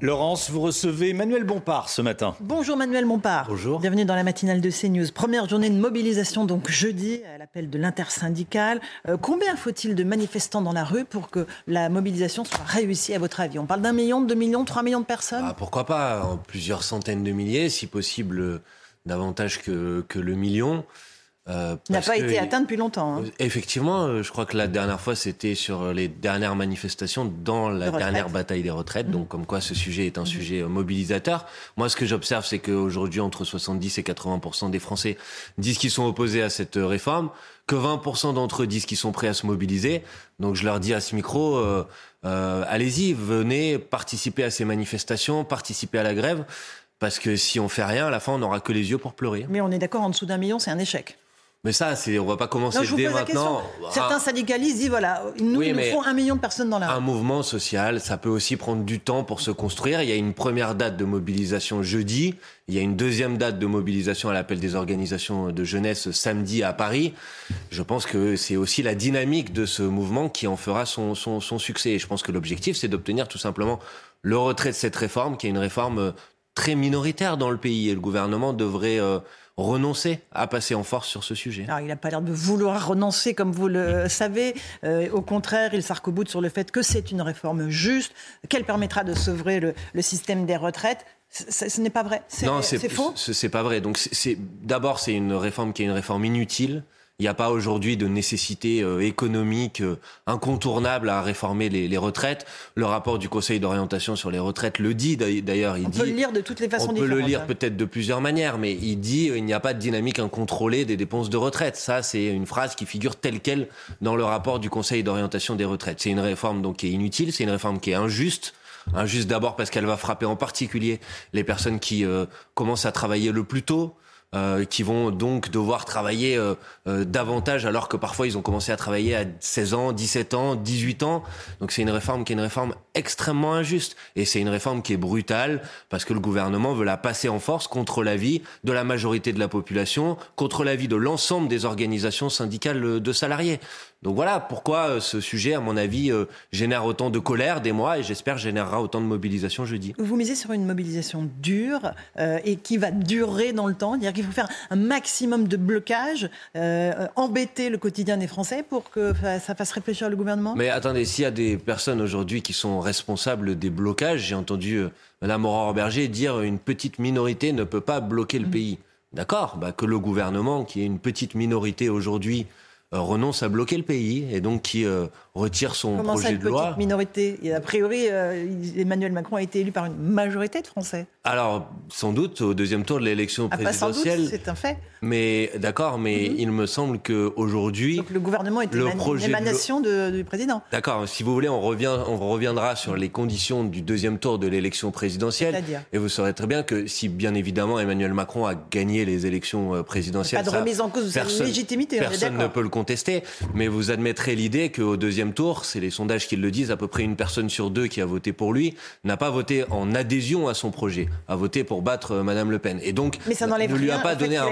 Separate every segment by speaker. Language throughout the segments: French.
Speaker 1: Laurence, vous recevez Manuel Bompard ce matin.
Speaker 2: Bonjour Manuel Bompard.
Speaker 1: Bonjour.
Speaker 2: Bienvenue dans la matinale de CNews. Première journée de mobilisation donc jeudi à l'appel de l'intersyndicale. Euh, combien faut-il de manifestants dans la rue pour que la mobilisation soit réussie à votre avis? On parle d'un million, de deux millions, trois millions de personnes?
Speaker 3: Ah, Pourquoi pas Plusieurs centaines de milliers, si possible euh, davantage que, que le million.
Speaker 2: Euh, n'a pas été atteint depuis longtemps. Hein.
Speaker 3: Effectivement, euh, je crois que la dernière fois, c'était sur les dernières manifestations dans la dernière bataille des retraites. Donc, comme quoi, ce sujet est un mmh. sujet euh, mobilisateur. Moi, ce que j'observe, c'est qu'aujourd'hui, entre 70 et 80% des Français disent qu'ils sont opposés à cette réforme, que 20 d'entre eux disent qu'ils sont prêts à se mobiliser. Donc, je leur dis à ce micro, euh, allez-y, venez participer à ces manifestations, participer à la grève. Parce que si on fait rien, à la fin, on n'aura que les yeux pour pleurer.
Speaker 2: Mais on est d'accord, en dessous d'un million, c'est un échec.
Speaker 3: Mais ça, c'est, on va pas commencer dès maintenant.
Speaker 2: Certains ah. syndicalistes disent voilà, nous, il nous un million de personnes dans la rue.
Speaker 3: Un mouvement social, ça peut aussi prendre du temps pour se construire. Il y a une première date de mobilisation jeudi. Il y a une deuxième date de mobilisation à l'appel des organisations de jeunesse samedi à Paris. Je pense que c'est aussi la dynamique de ce mouvement qui en fera son, son, son succès. Et je pense que l'objectif, c'est d'obtenir tout simplement le retrait de cette réforme, qui est une réforme très minoritaire dans le pays. Et le gouvernement devrait euh, renoncer à passer en force sur ce sujet.
Speaker 2: Alors, il n'a pas l'air de vouloir renoncer, comme vous le savez. Euh, au contraire, il sarc sur le fait que c'est une réforme juste, qu'elle permettra de sauver le, le système des retraites. ce n'est pas vrai.
Speaker 3: Non, c'est faux. C'est pas vrai. Donc, d'abord, c'est une réforme qui est une réforme inutile. Il n'y a pas aujourd'hui de nécessité euh, économique euh, incontournable à réformer les, les, retraites. Le rapport du Conseil d'orientation sur les retraites le dit d'ailleurs.
Speaker 2: On peut le lire de toutes les façons
Speaker 3: différentes. On peut le lire hein. peut-être de plusieurs manières, mais il dit il n'y a pas de dynamique incontrôlée des dépenses de retraite. Ça, c'est une phrase qui figure telle quelle dans le rapport du Conseil d'orientation des retraites. C'est une réforme donc qui est inutile, c'est une réforme qui est injuste. Injuste d'abord parce qu'elle va frapper en particulier les personnes qui euh, commencent à travailler le plus tôt, euh, qui vont donc devoir travailler euh, euh, davantage alors que parfois ils ont commencé à travailler à 16 ans, 17 ans, 18 ans. Donc c'est une réforme qui est une réforme extrêmement injuste et c'est une réforme qui est brutale parce que le gouvernement veut la passer en force contre l'avis de la majorité de la population, contre l'avis de l'ensemble des organisations syndicales de salariés. Donc voilà pourquoi euh, ce sujet, à mon avis, euh, génère autant de colère des mois et j'espère générera autant de mobilisation jeudi.
Speaker 2: Vous misez sur une mobilisation dure euh, et qui va durer dans le temps, c'est-à-dire qu'il faut faire un maximum de blocage, embêter le quotidien des Français pour que ça fasse réfléchir le gouvernement?
Speaker 3: Mais attendez, s'il y a des personnes aujourd'hui qui sont responsables des blocages, j'ai entendu Mme Aurore Berger dire une petite minorité ne peut pas bloquer le mmh. pays. D'accord, bah, que le gouvernement, qui est une petite minorité aujourd'hui, renonce à bloquer le pays et donc qui euh, retire son projet de loi.
Speaker 2: Minorité? Et a priori, euh, Emmanuel Macron a été élu par une majorité de Français.
Speaker 3: Alors, sans doute, au deuxième tour de l'élection ah, présidentielle.
Speaker 2: c'est un fait.
Speaker 3: Mais d'accord, mais mhm. il me semble qu'aujourd'hui.
Speaker 2: Donc le gouvernement est le une émanation du président.
Speaker 3: D'accord, si vous voulez, on, revient, on reviendra sur les conditions du deuxième tour de l'élection présidentielle. Et vous saurez très bien que si, bien évidemment, Emmanuel Macron a gagné les élections présidentielles.
Speaker 2: Pas de remise en cause de sa légitimité.
Speaker 3: Personne ne peut le contester, mais vous admettrez l'idée qu'au deuxième tour, c'est les sondages qui le disent, à peu près une personne sur deux qui a voté pour lui n'a pas voté en adhésion à son projet, a voté pour battre euh, Madame Le Pen. Et donc,
Speaker 2: mais ça ne lui a pas donné un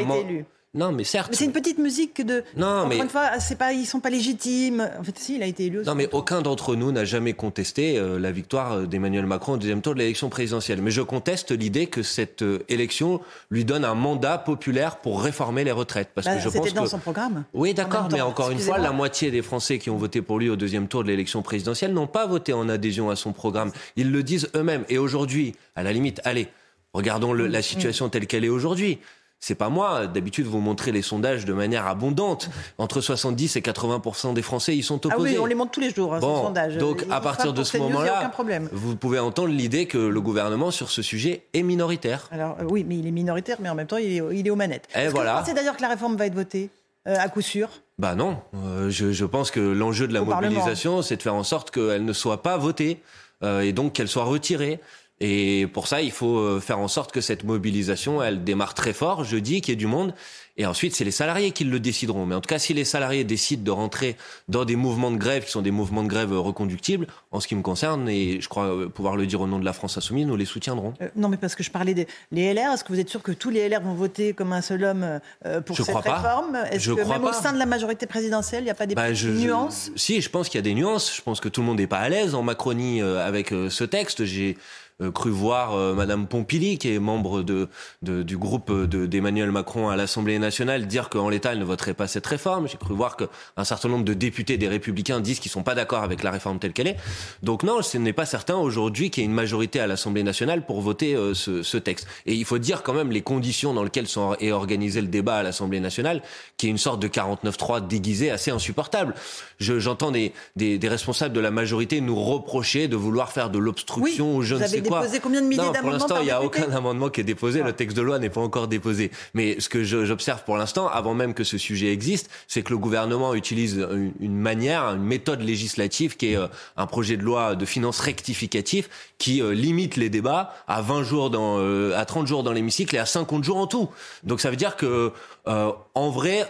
Speaker 3: non, mais certes.
Speaker 2: Mais c'est une petite musique de. Non, Encore mais. une fois, c'est pas, ils sont pas légitimes. En fait, si, il a été élu.
Speaker 3: Non, mais aucun d'entre nous n'a jamais contesté euh, la victoire euh, d'Emmanuel Macron au deuxième tour de l'élection présidentielle. Mais je conteste l'idée que cette euh, élection lui donne un mandat populaire pour réformer les retraites. Parce
Speaker 2: bah,
Speaker 3: que je
Speaker 2: pense
Speaker 3: dans
Speaker 2: son programme.
Speaker 3: Oui, d'accord, mais encore une fois, la moitié des Français qui ont voté pour lui au deuxième tour de l'élection présidentielle n'ont pas voté en adhésion à son programme. Ils le disent eux-mêmes. Et aujourd'hui, à la limite, allez, regardons le, la situation telle qu'elle est aujourd'hui. C'est pas moi. D'habitude, vous montrez les sondages de manière abondante. Entre 70 et 80% des Français, ils sont opposés.
Speaker 2: Ah oui, on les montre tous les jours, hein, ces sondages.
Speaker 3: Donc, à partir de ce moment-là, vous pouvez entendre l'idée que le gouvernement sur ce sujet est minoritaire.
Speaker 2: Alors, euh, oui, mais il est minoritaire, mais en même temps, il est, il est aux manettes.
Speaker 3: Et voilà.
Speaker 2: C'est d'ailleurs que la réforme va être votée euh, à coup sûr?
Speaker 3: Bah non. Euh, je, je, pense que l'enjeu de la mobilisation, c'est de faire en sorte qu'elle ne soit pas votée et donc qu'elle soit retirée. Et pour ça, il faut euh, faire en sorte que cette mobilisation, elle démarre très fort jeudi, qu'il y ait du monde. Et ensuite, c'est les salariés qui le décideront. Mais en tout cas, si les salariés décident de rentrer dans des mouvements de grève qui sont des mouvements de grève reconductibles, en ce qui me concerne, et je crois euh, pouvoir le dire au nom de la France Insoumise, nous les soutiendrons.
Speaker 2: Euh, non, mais parce que je parlais des les LR. Est-ce que vous êtes sûr que tous les LR vont voter comme un seul homme pour cette réforme? Est-ce que même au sein de la majorité présidentielle, il n'y a pas des bah, nuances?
Speaker 3: Si, je pense qu'il y a des nuances. Je pense que tout le monde n'est pas à l'aise en Macronie avec ce texte. J'ai euh, cru voir euh, Madame Pompili, qui est membre de, de du groupe d'Emmanuel Macron à l'Assemblée nationale, dire qu'en l'état, elle ne voterait pas cette réforme. J'ai cru voir qu'un certain nombre de députés des Républicains disent qu'ils sont pas d'accord avec la réforme telle qu'elle est. Donc non, ce n'est pas certain aujourd'hui qu'il y ait une majorité à l'Assemblée nationale pour voter ce, ce, texte. Et il faut dire quand même les conditions dans lesquelles sont, est organisé le débat à l'Assemblée nationale, qui est une sorte de 49-3 déguisé assez insupportable. J'entends des, des, des, responsables de la majorité nous reprocher de vouloir faire de l'obstruction
Speaker 2: oui,
Speaker 3: ou je
Speaker 2: ne
Speaker 3: sais quoi.
Speaker 2: Vous avez déposé combien de milliers d'amendements
Speaker 3: Pour l'instant, il n'y a aucun amendement qui est déposé. Le texte de loi n'est pas encore déposé. Mais ce que j'observe pour l'instant, avant même que ce sujet existe, c'est que le gouvernement utilise une, manière, une méthode législative qui est euh, un projet de loi de finances rectificatif qui euh, limite les débats à 20 jours dans, euh, à 30 jours dans l'hémicycle et à 50 jours en tout. Donc ça veut dire que, en vrai,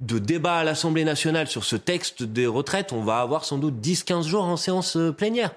Speaker 3: de débat à l'Assemblée nationale sur ce texte des retraites, on va avoir sans doute 10-15 jours en séance plénière.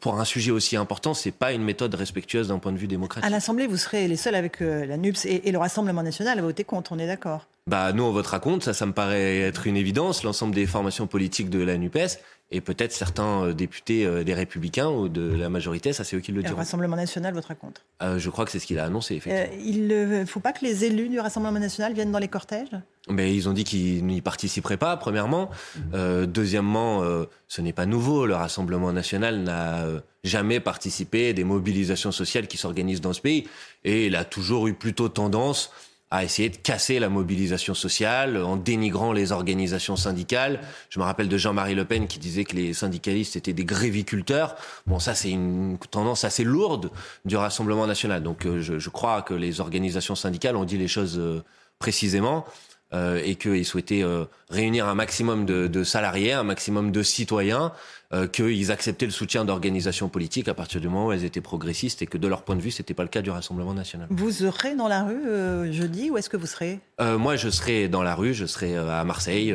Speaker 3: Pour un sujet aussi important, c'est pas une méthode respectueuse d'un point de vue démocratique.
Speaker 2: À l'Assemblée, vous serez les seuls avec euh, la NUPS et, et, le Rassemblement national à voter contre, on est d'accord
Speaker 3: Bah nous on votera contre, ça ça me paraît être une évidence. L'ensemble des formations politiques de la NUPES et peut-être certains euh, députés euh, des Républicains ou de la majorité, ça c'est eux qui le diront.
Speaker 2: Le Rassemblement national votera contre.
Speaker 3: Euh, je crois que c'est ce qu'il a annoncé, effectivement.
Speaker 2: Euh, il ne faut pas que les élus du Rassemblement national viennent dans les cortèges?
Speaker 3: Mais ils ont dit qu'ils n'y participeraient pas, premièrement. Euh, deuxièmement, euh, ce n'est pas nouveau. Le Rassemblement national n'a jamais participé des mobilisations sociales qui s'organisent dans ce pays. Et il a toujours eu plutôt tendance à essayer de casser la mobilisation sociale en dénigrant les organisations syndicales. Je me rappelle de Jean-Marie Le Pen qui disait que les syndicalistes étaient des gréviculteurs. Bon, ça c'est une tendance assez lourde du Rassemblement national. Donc euh, je, crois que les organisations syndicales ont dit les choses euh, précisément. Euh, et qu'ils souhaitaient réunir un maximum de, salariés, un maximum de citoyens, euh, qu'ils acceptaient le soutien d'organisations politiques à partir du moment où elles étaient progressistes et que de leur point de vue, c'était pas le cas du Rassemblement national.
Speaker 2: Vous serez dans la rue jeudi ou est-ce que vous serez?
Speaker 3: Moi, je serai dans la rue, je serai à Marseille,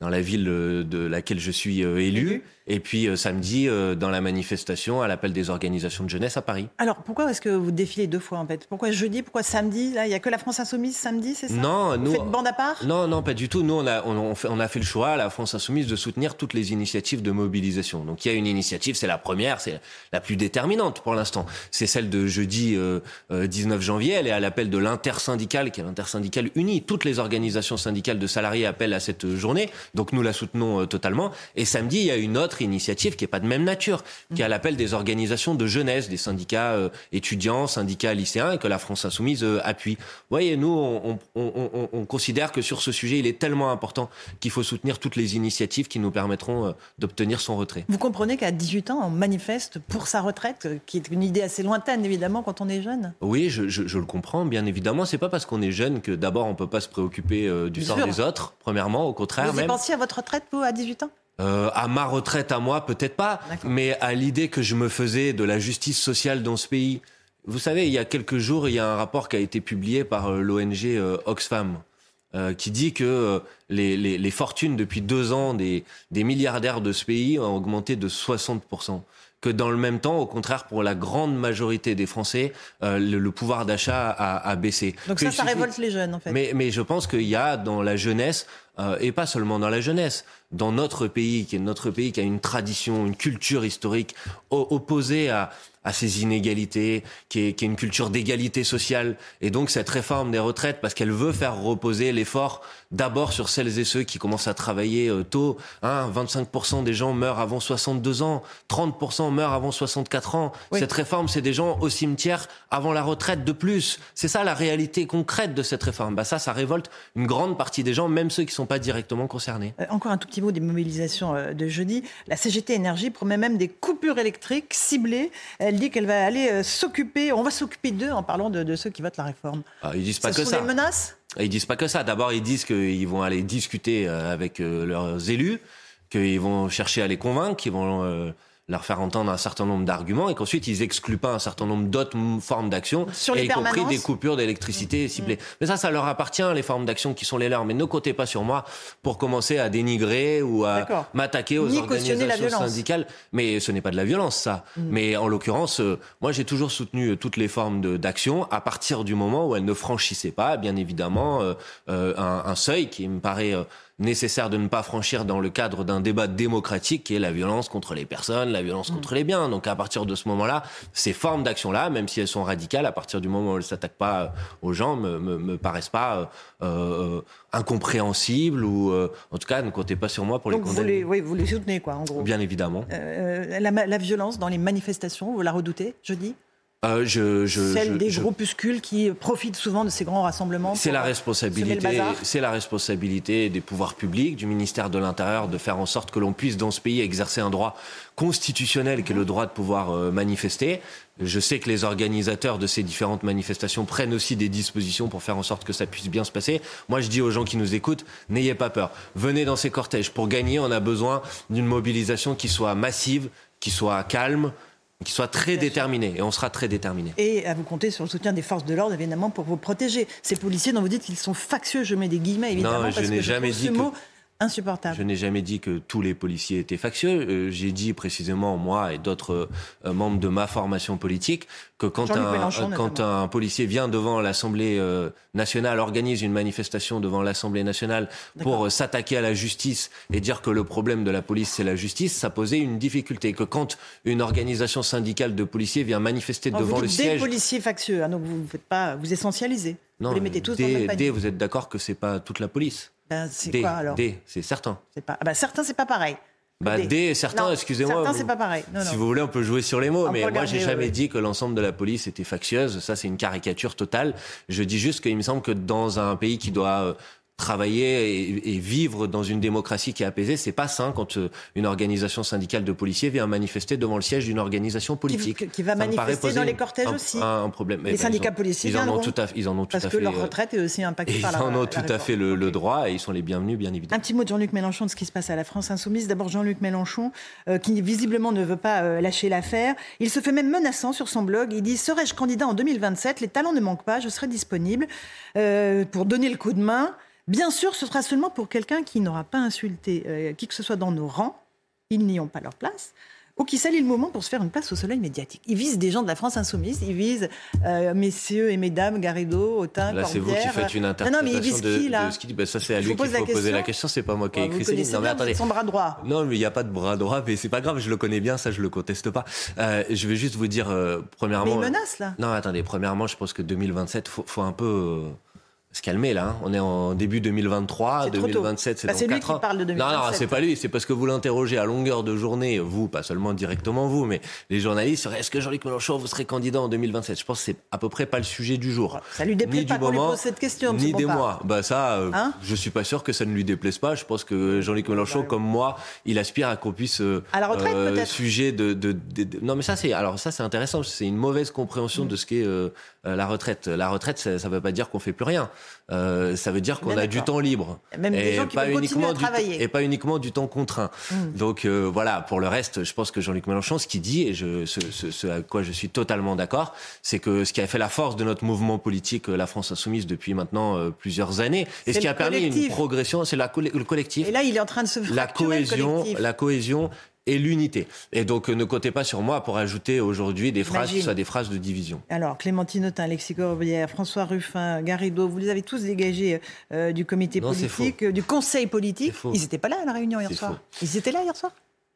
Speaker 3: dans la ville de laquelle je suis élu. Et puis euh, samedi, euh, dans la manifestation à l'appel des organisations de jeunesse à Paris.
Speaker 2: Alors pourquoi est-ce que vous défilez deux fois en fait? Pourquoi jeudi Pourquoi samedi? Là, il n'y a que la France Insoumise samedi, c'est ça?
Speaker 3: Non,
Speaker 2: vous
Speaker 3: nous.
Speaker 2: faites bande à part?
Speaker 3: Non, non, pas du tout. Nous, on a, on, on, fait, on a fait le choix, la France Insoumise, de soutenir toutes les initiatives de mobilisation. Donc il y a une initiative, c'est la première, c'est la plus déterminante pour l'instant. C'est celle de jeudi euh, 19 janvier. Elle est à l'appel de l'intersyndicale, qui est l'intersyndicale unie. Toutes les organisations syndicales de salariés appellent à cette journée. Donc nous la soutenons euh, totalement. Et samedi, il y a une autre initiative qui est pas de même nature, qui est à l'appel des organisations de jeunesse, des syndicats euh, étudiants, syndicats lycéens, et que la France insoumise euh, appuie. Vous voyez, nous, on, on, on, on, considère que sur ce sujet, il est tellement important qu'il faut soutenir toutes les initiatives qui nous permettront euh, d'obtenir son retrait.
Speaker 2: Vous comprenez qu'à 18 ans, on manifeste pour sa retraite, qui est une idée assez lointaine, évidemment, quand on est jeune
Speaker 3: Oui, je, je, je le comprends, bien évidemment. C'est pas parce qu'on est jeune que d'abord on peut pas se préoccuper euh, du sort des autres, premièrement, au contraire.
Speaker 2: Vous y
Speaker 3: même.
Speaker 2: pensiez à votre retraite, vous, à 18 ans?
Speaker 3: Euh, à ma retraite à moi, peut-être pas, mais à l'idée que je me faisais de la justice sociale dans ce pays. Vous savez, il y a quelques jours, il y a un rapport qui a été publié par euh, l'ONG euh, Oxfam. Euh, qui dit que euh, les, les, les fortunes depuis deux ans des, des milliardaires de ce pays ont augmenté de 60%. Que dans le même temps, au contraire, pour la grande majorité des Français, euh, le, le pouvoir d'achat a, a baissé.
Speaker 2: Donc ça, ça
Speaker 3: suffit-
Speaker 2: révolte les jeunes, en fait.
Speaker 3: mais, mais je pense qu'il y a dans la jeunesse, euh, et pas seulement dans la jeunesse, dans notre pays, qui est notre pays, qui a une tradition, une culture historique opposée à, à ces inégalités, qui est, qui est une culture d'égalité sociale. Et donc cette réforme des retraites, parce qu'elle veut faire reposer l'effort d'abord sur celles et ceux qui commencent à travailler euh, tôt. Hein, 25% des gens meurent avant 62 ans, 30% meurent avant 64 ans.
Speaker 2: Oui.
Speaker 3: Cette réforme, c'est des gens au cimetière avant la retraite de plus. C'est ça la réalité concrète de cette réforme. Bah ça, ça révolte une grande partie des gens, même ceux qui ne sont pas directement concernés.
Speaker 2: Euh, Encore un tout petit mot des mobilisations euh, de jeudi. La CGT Énergie promet même des coupures électriques ciblées. Elle dit qu'elle va aller euh, s'occuper, on va s'occuper d'eux en parlant de, de ceux qui votent la réforme.
Speaker 3: Ah, ils disent pas
Speaker 2: Ce
Speaker 3: que
Speaker 2: sont
Speaker 3: ça.
Speaker 2: des menaces?
Speaker 3: Ils disent pas que ça. D'abord, ils disent qu'ils vont aller discuter euh, avec euh, leurs élus, qu'ils vont chercher à les convaincre, qu'ils vont leur faire entendre un certain nombre d'arguments et qu'ensuite ils excluent pas un certain nombre d'autres formes d'action, y compris
Speaker 2: Mmh.
Speaker 3: des coupures d'électricité ciblées. Mais ça, ça leur appartient, les formes d'action qui sont les leurs. Mais ne comptez pas sur moi pour commencer à dénigrer ou à m'attaquer aux
Speaker 2: Ni
Speaker 3: organisations.
Speaker 2: Mmh.
Speaker 3: syndicales. Mais ce n'est pas de la violence, ça. Mais en l'occurrence, euh, moi j'ai toujours soutenu euh, toutes les formes d'action à partir du moment où elles ne franchissaient pas, bien évidemment, euh, euh, un, un seuil qui me paraît nécessaire de ne pas franchir dans le cadre d'un débat démocratique qui est la violence contre les personnes, la violence contre mm. les biens. Donc à partir de ce moment-là, ces formes d'action-là, même si elles sont radicales, à partir du moment où elles ne s'attaquent pas aux gens, me, me, me paraissent pas euh, incompréhensibles ou en tout cas ne comptez pas sur moi pour
Speaker 2: les
Speaker 3: condamner.
Speaker 2: Vous les, oui, vous les soutenez quoi, en gros.
Speaker 3: Bien évidemment.
Speaker 2: La, la violence dans les manifestations, vous la redoutez, je dis?
Speaker 3: Euh, je, je,
Speaker 2: Celle des groupuscules qui profitent souvent de ces grands rassemblements.
Speaker 3: C'est la euh, responsabilité. C'est la responsabilité des pouvoirs publics, du ministère de l'Intérieur, de faire en sorte que l'on puisse dans ce pays exercer un droit constitutionnel qui est le droit de pouvoir euh, manifester. Je sais que les organisateurs de ces différentes manifestations prennent aussi des dispositions pour faire en sorte que ça puisse bien se passer. Moi, je dis aux gens qui nous écoutent, n'ayez pas peur. Venez dans ces cortèges. Pour gagner, on a besoin d'une mobilisation qui soit massive, qui soit calme, qui soit très déterminé, et on sera très déterminé.
Speaker 2: Et à vous compter sur le soutien des forces de l'ordre, évidemment, pour vous protéger. Ces policiers dont vous dites qu'ils sont factieux, je mets des guillemets, évidemment,
Speaker 3: non, je n'ai jamais
Speaker 2: dit
Speaker 3: ce
Speaker 2: mot insupportable.
Speaker 3: Je n'ai jamais dit que tous les policiers étaient factieux. Euh, j'ai dit précisément, moi et d'autres euh, membres de ma formation politique, que quand, un, quand un, policier vient devant l'Assemblée euh, nationale, organise une manifestation devant l'Assemblée nationale pour s'attaquer à la justice et dire que le problème de la police, c'est la justice, ça posait une difficulté. Que quand une organisation syndicale de policiers vient manifester devant
Speaker 2: vous
Speaker 3: le
Speaker 2: dites
Speaker 3: siège...
Speaker 2: Des policiers factieux, hein, donc vous ne faites pas... Vous essentialisez.
Speaker 3: Non,
Speaker 2: vous les mettez tous
Speaker 3: des,
Speaker 2: dans le même panier.
Speaker 3: vous êtes d'accord que c'est pas toute la police
Speaker 2: ben, c'est quoi alors
Speaker 3: D, c'est certain.
Speaker 2: C'est pas. Ah ben, certains, c'est pas pareil.
Speaker 3: Bah, D, certains, excusez-moi.
Speaker 2: Certains, c'est pas pareil. Non,
Speaker 3: si vous voulez, on peut jouer sur les mots, mais moi, j'ai jamais dit que l'ensemble de la police était factieuse. Ça, c'est une caricature totale. Je dis juste qu'il me semble que dans un pays qui doit euh, travailler et, vivre dans une démocratie qui est apaisée, c'est pas sain quand euh, une organisation syndicale de policiers vient manifester devant le siège d'une organisation politique.
Speaker 2: Qui, va manifester dans les cortèges aussi.
Speaker 3: Un, problème.
Speaker 2: Les syndicats policiers
Speaker 3: ils en ont tout à, ils en ont tout
Speaker 2: parce
Speaker 3: à
Speaker 2: que
Speaker 3: fait.
Speaker 2: leur euh, retraite est aussi impactée par la.
Speaker 3: Ils en ont tout à fait le, droit et ils sont les bienvenus, bien évidemment.
Speaker 2: Un petit mot de Jean-Luc Mélenchon de ce qui se passe à la France insoumise. D'abord Jean-Luc Mélenchon, euh, qui visiblement ne veut pas lâcher l'affaire. Il se fait même menaçant sur son blog. Il dit serais-je candidat en 2027 Les talents ne manquent pas. Je serai disponible pour donner le coup de main. Bien sûr, ce sera seulement pour quelqu'un qui n'aura pas insulté euh, qui que ce soit dans nos rangs, ils n'y ont pas leur place, ou qui salit le moment pour se faire une place au soleil médiatique. Ils visent des gens de la France insoumise, ils visent euh, messieurs et mesdames Garrido, Autain,
Speaker 3: Là, c'est vous qui faites une interprétation non, non, mais ils visent de, qui, là ce qu'il dit. Ben, ça, c'est à lui qu'il faut poser la question, c'est pas moi qui ai écrit
Speaker 2: ces Non, mais attendez. Son bras droit.
Speaker 3: Non, mais il n'y a pas de bras droit, mais c'est pas grave, je le connais bien, ça, je le conteste pas. Euh, je vais juste vous dire, euh, premièrement.
Speaker 2: Mais il menace, là.
Speaker 3: Non, attendez, premièrement, je pense que 2027, faut, faut un peu euh, se calmer là. Hein. On est en début 2023, 2027, c'est bah, dans 4 ans.
Speaker 2: Parle de 2027.
Speaker 3: Non, non, c'est pas lui. C'est parce que vous l'interrogez à longueur de journée, vous, pas seulement directement vous, mais les journalistes. Est-ce que Jean-Luc Mélenchon vous serez candidat en 2027 Je pense que c'est à peu près pas le sujet du jour.
Speaker 2: Ça lui déplaît pas qu'on lui pose cette question.
Speaker 3: Ni des mois. Bah ça, euh, hein je suis pas sûr que ça ne lui déplaise pas. Je pense que Jean-Luc Mélenchon, bah, comme moi, il aspire à qu'on puisse
Speaker 2: euh, à la retraite euh, peut-être.
Speaker 3: Sujet de, de, non mais ça c'est alors ça c'est intéressant. C'est une mauvaise compréhension mm. de ce qu'est euh, la retraite. La retraite, ça, ça veut pas dire qu'on fait plus rien. Euh, ça veut dire qu'on a du temps libre.
Speaker 2: Même et, gens qui pas uniquement à travailler.
Speaker 3: Du, et pas uniquement du temps contraint. Mm. Donc euh, voilà, pour le reste, je pense que Jean-Luc Mélenchon, ce qu'il dit, et je, ce, ce, ce, à quoi je suis totalement d'accord, c'est que ce qui a fait la force de notre mouvement politique, euh, la France Insoumise, depuis maintenant euh, plusieurs années, et ce qui a permis une progression, c'est le collectif.
Speaker 2: Et là, il est en train de se
Speaker 3: la cohésion, la cohésion et l'unité. Et donc ne comptez pas sur moi pour ajouter aujourd'hui des phrases qui soient des phrases de division.
Speaker 2: Alors Clémentine Autain, Alexis Corbière, François Ruffin, Garrido, vous les avez tous dégagés euh, du comité politique, euh, du conseil politique. Ils n'étaient pas là à la réunion hier soir. Ils étaient là hier soir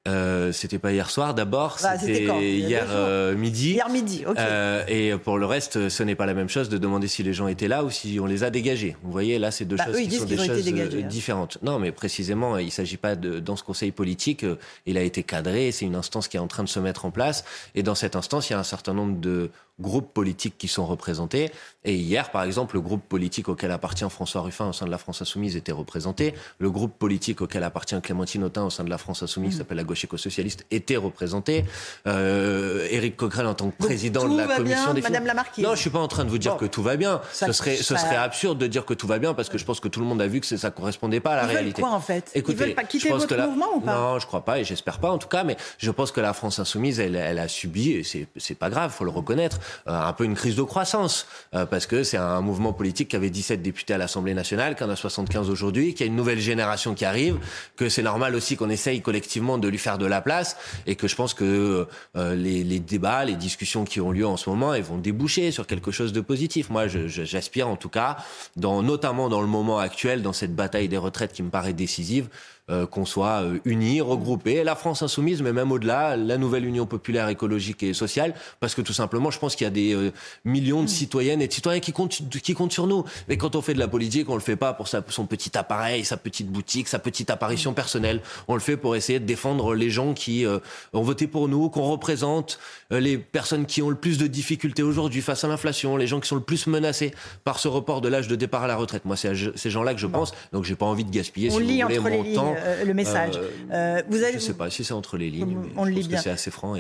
Speaker 3: euh, c'était pas hier soir d'abord, bah, c'était hier euh, midi.
Speaker 2: Hier midi, ok.
Speaker 3: Euh, et pour le reste, ce n'est pas la même chose de demander si les gens étaient là ou si on les a dégagés. Vous voyez, là, c'est deux bah, choses qui sont des choses dégagés, hein. différentes. Non, mais précisément, il ne s'agit pas de dans ce conseil politique. il a été cadré, c'est une instance qui est en train de se mettre en place. Et dans cette instance, il y a un certain nombre de groupes politiques qui sont représentés. Et hier, par exemple, le groupe politique auquel appartient François Ruffin au sein de la France Insoumise était représenté. Le groupe politique auquel appartient Clémentine Autain au sein de la France Insoumise, mmh. s'appelle la gauche éco-socialiste, était représenté. Euh, Éric Coquerel en tant que président de la commission des
Speaker 2: Madame la
Speaker 3: Non, je suis pas en train de vous dire que tout va bien. ce serait, ce serait absurde de dire que tout va bien parce que je pense que tout le monde a vu que ça correspondait pas à la réalité.
Speaker 2: Quoi en fait
Speaker 3: Écoutez,
Speaker 2: Ils veulent pas quitter votre mouvement ou pas
Speaker 3: Non, je crois pas et j'espère pas en tout cas. Mais je pense que la France Insoumise, elle, a subi et c'est pas grave, faut le reconnaître. Un peu une crise de croissance, parce que c'est un mouvement politique qui avait 17 députés à l'Assemblée nationale, qui en a 75 aujourd'hui, qui a une nouvelle génération qui arrive, que c'est normal aussi qu'on essaye collectivement de lui faire faire de la place et que je pense que euh, les, les, débats, les discussions qui ont lieu en ce moment, elles vont déboucher sur quelque chose de positif. Moi, j'aspire en tout cas, dans, notamment dans le moment actuel, dans cette bataille des retraites qui me paraît décisive, euh, qu'on soit euh, unis, regroupés, la France insoumise, mais même au-delà, la nouvelle Union populaire écologique et sociale, parce que tout simplement, je pense qu'il y a des euh, millions de mm. citoyennes et de citoyens qui comptent, qui comptent sur nous. Mais quand on fait de la politique, on le fait pas pour sa, son petit appareil, sa petite boutique, sa petite apparition personnelle. On le fait pour essayer de défendre les gens qui ont voté pour nous, qu'on représente, les personnes qui ont le plus de difficultés aujourd'hui face à l'inflation, les gens qui sont le plus menacés par ce report de l'âge de départ à la retraite. Moi, c'est à ces gens-là que je pense. Donc, j'ai pas envie de gaspiller, si vous voulez, mon temps
Speaker 2: euh, le message. Euh,
Speaker 3: euh, vous je ne sais pas si c'est entre les lignes, mais on je le lit bien. c'est assez franc.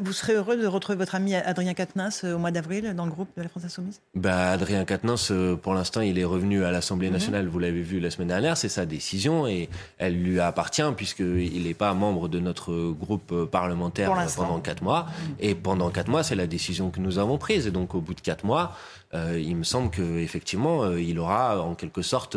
Speaker 2: vous serez heureux de retrouver votre ami Adrien Quatennens au mois d'avril dans le groupe de la France Insoumise?
Speaker 3: Bah, Adrien Quatennens, pour l'instant, il est revenu à l'Assemblée mhm. nationale, vous l'avez vu la semaine dernière, c'est sa décision et elle lui appartient puisqu'il n'est pas membre de notre groupe parlementaire pendant quatre mois. Mhm. Et pendant quatre mois, c'est la décision que nous avons prise. Et donc, au bout de quatre mois, il me semble qu'effectivement, il aura en quelque sorte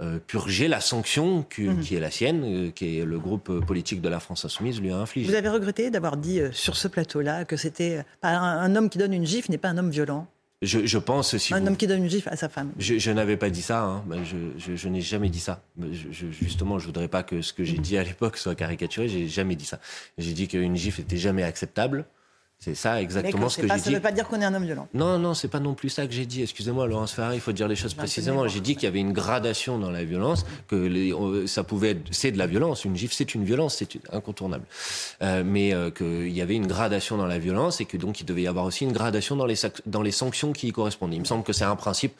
Speaker 3: euh, purger la sanction mhm. qui, est la sienne, euh, qui est le groupe politique de la France Insoumise lui a infligé.
Speaker 2: Vous avez regretté d'avoir dit euh, sur ce plateau-là que c'était un, homme qui donne une gifle n'est pas un homme violent?
Speaker 3: Je, pense si
Speaker 2: un homme qui donne une gifle à sa femme.
Speaker 3: Je, n'avais pas dit ça. Hein. Ben, je, n'ai jamais dit ça. Ben, justement, je voudrais pas que ce que j'ai mhm. dit à l'époque soit caricaturé. J'ai jamais dit ça. J'ai dit qu'une gifle n'était jamais acceptable. C'est ça exactement ce que j'ai dit. Ça
Speaker 2: ne veut pas dire qu'on est un homme violent.
Speaker 3: Non, non, c'est pas non plus ça que j'ai dit. Excusez-moi, Laurence Ferrari, il faut dire les choses précisément. J'ai dit qu'il y avait une gradation dans la violence, que ça pouvait être, c'est de la violence. Une gifle, c'est une violence, c'est incontournable. Euh, mais euh, qu'il y avait une gradation dans la violence et que donc il devait y avoir aussi une gradation dans les, dans les sanctions qui y correspondaient. Il me semble que c'est un principe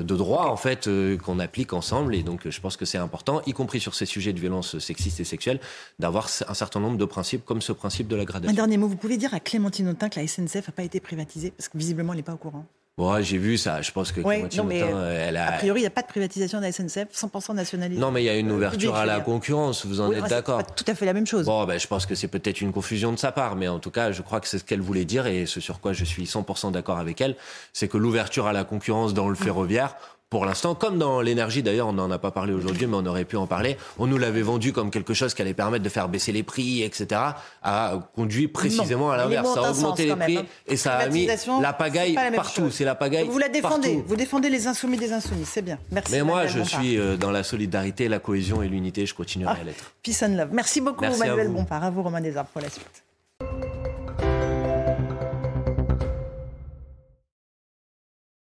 Speaker 3: de droit en fait euh, qu'on applique ensemble et donc je pense que c'est important, y compris sur ces sujets de violence sexiste et sexuelle, d'avoir un certain nombre de principes comme ce principe de la gradation.
Speaker 2: Un dernier mot, vous pouvez dire à Clémentine Autain que la SNCF n'a pas été privatisée parce que visiblement elle n'est pas au courant.
Speaker 3: Bon, j'ai vu ça. Je pense que
Speaker 2: euh, elle a... A priori, il n'y a pas de privatisation de la SNCF, 100% nationalisée.
Speaker 3: Non, mais il y a une ouverture à la concurrence. Vous en êtes d'accord
Speaker 2: pas tout à fait la même chose.
Speaker 3: Bon, ben, je pense que c'est peut-être une confusion de sa part, mais en tout cas, je crois que c'est ce qu'elle voulait dire et ce sur quoi je suis 100% d'accord avec elle, c'est que l'ouverture à la concurrence dans le ferroviaire, pour l'instant, comme dans l'énergie d'ailleurs, on n'en a pas parlé aujourd'hui, mais on aurait pu en parler. On nous l'avait vendu comme quelque chose qui allait permettre de faire baisser les prix, etc. a conduit précisément à l'inverse. Ça a augmenté les prix hein. et ça a mis la pagaille partout. C'est la pagaille.
Speaker 2: Vous la défendez. Vous défendez les insoumis des insoumis. C'est bien. Merci.
Speaker 3: Mais moi, je suis euh, dans la solidarité, la cohésion et l'unité. Je continuerai à l'être.
Speaker 2: Peace and love. Merci beaucoup, Manuel Bompard. À vous, Romain Desarbes, pour la suite.